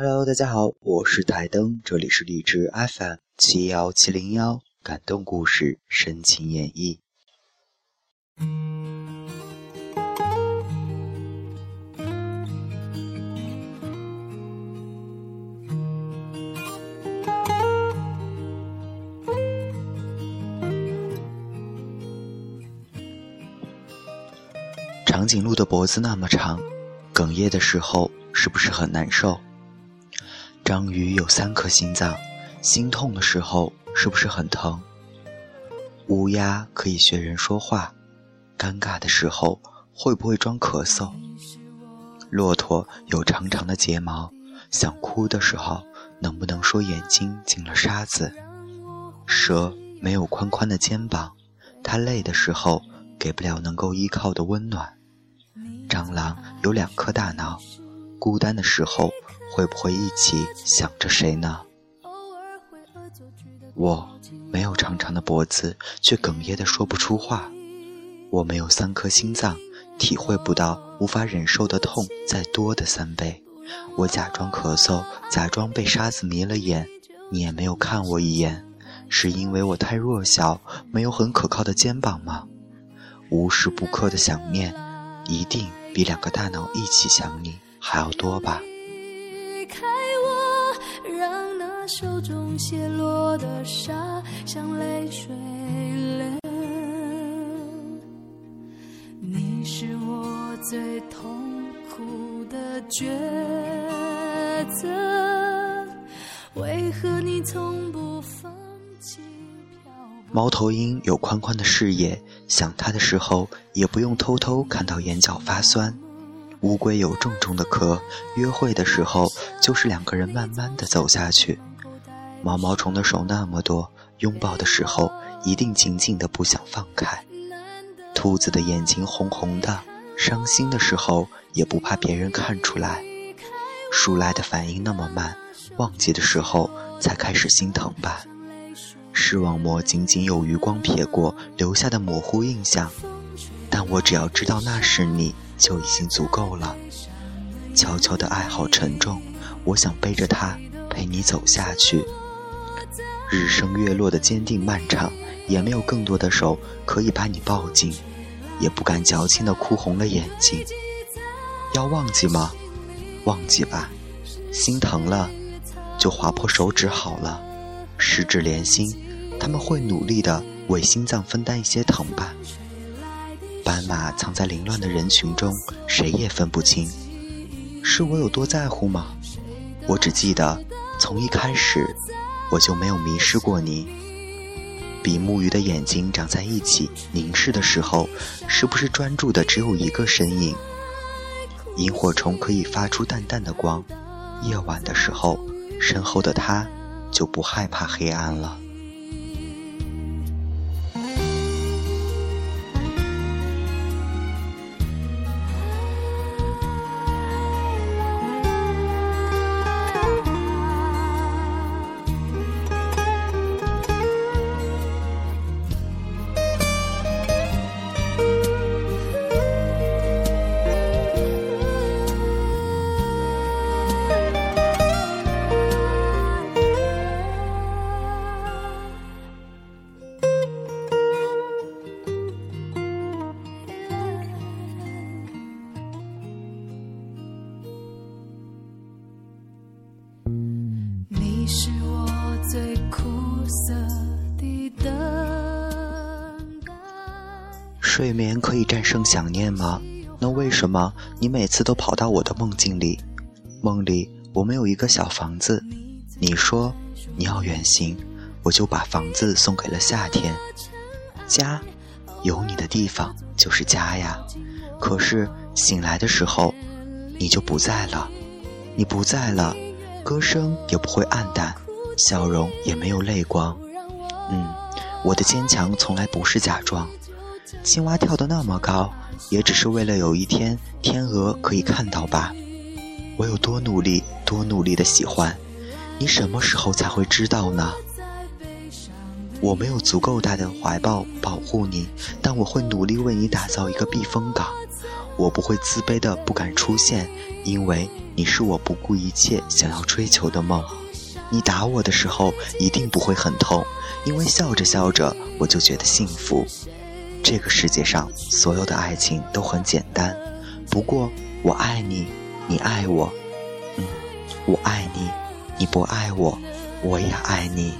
Hello，大家好，我是台灯，这里是荔枝 FM 七幺七零幺，感动故事，深情演绎。长颈鹿的脖子那么长，哽咽的时候是不是很难受？章鱼有三颗心脏，心痛的时候是不是很疼？乌鸦可以学人说话，尴尬的时候会不会装咳嗽？骆驼有长长的睫毛，想哭的时候能不能说眼睛进了沙子？蛇没有宽宽的肩膀，它累的时候给不了能够依靠的温暖。蟑螂有两颗大脑，孤单的时候会不会一起想着谁呢？我没有长长的脖子，却哽咽的说不出话。我没有三颗心脏，体会不到无法忍受的痛再多的三倍。我假装咳嗽，假装被沙子迷了眼，你也没有看我一眼，是因为我太弱小，没有很可靠的肩膀吗？无时不刻的想念，一定。比两个大脑一起想你还要多吧。手中泻落的沙像泪水流。你是我最痛苦的抉择，为何你从不放弃？猫头鹰有宽宽的视野，想它的时候也不用偷偷看到眼角发酸。乌龟有重重的壳，约会的时候就是两个人慢慢的走下去。毛毛虫的手那么多，拥抱的时候一定紧紧的不想放开。兔子的眼睛红红的，伤心的时候也不怕别人看出来。树来的反应那么慢，忘记的时候才开始心疼吧。视网膜仅仅有余光瞥过留下的模糊印象，但我只要知道那是你就已经足够了。悄悄的爱好沉重，我想背着它陪你走下去。日升月落的坚定漫长，也没有更多的手可以把你抱紧，也不敢矫情的哭红了眼睛。要忘记吗？忘记吧，心疼了就划破手指好了，十指连心。他们会努力的为心脏分担一些疼吧。斑马藏在凌乱的人群中，谁也分不清。是我有多在乎吗？我只记得，从一开始我就没有迷失过你。比目鱼的眼睛长在一起凝视的时候，是不是专注的只有一个身影？萤火虫可以发出淡淡的光，夜晚的时候，身后的他就不害怕黑暗了。你是我最苦的睡眠可以战胜想念吗？那为什么你每次都跑到我的梦境里？梦里我们有一个小房子，你说你要远行，我就把房子送给了夏天。家，有你的地方就是家呀。可是醒来的时候，你就不在了。你不在了，歌声也不会暗淡，笑容也没有泪光。嗯，我的坚强从来不是假装。青蛙跳得那么高，也只是为了有一天天鹅可以看到吧。我有多努力，多努力的喜欢你，什么时候才会知道呢？我没有足够大的怀抱保护你，但我会努力为你打造一个避风港。我不会自卑的不敢出现，因为你是我不顾一切想要追求的梦。你打我的时候一定不会很痛，因为笑着笑着我就觉得幸福。这个世界上所有的爱情都很简单，不过我爱你，你爱我，嗯，我爱你，你不爱我，我也爱你。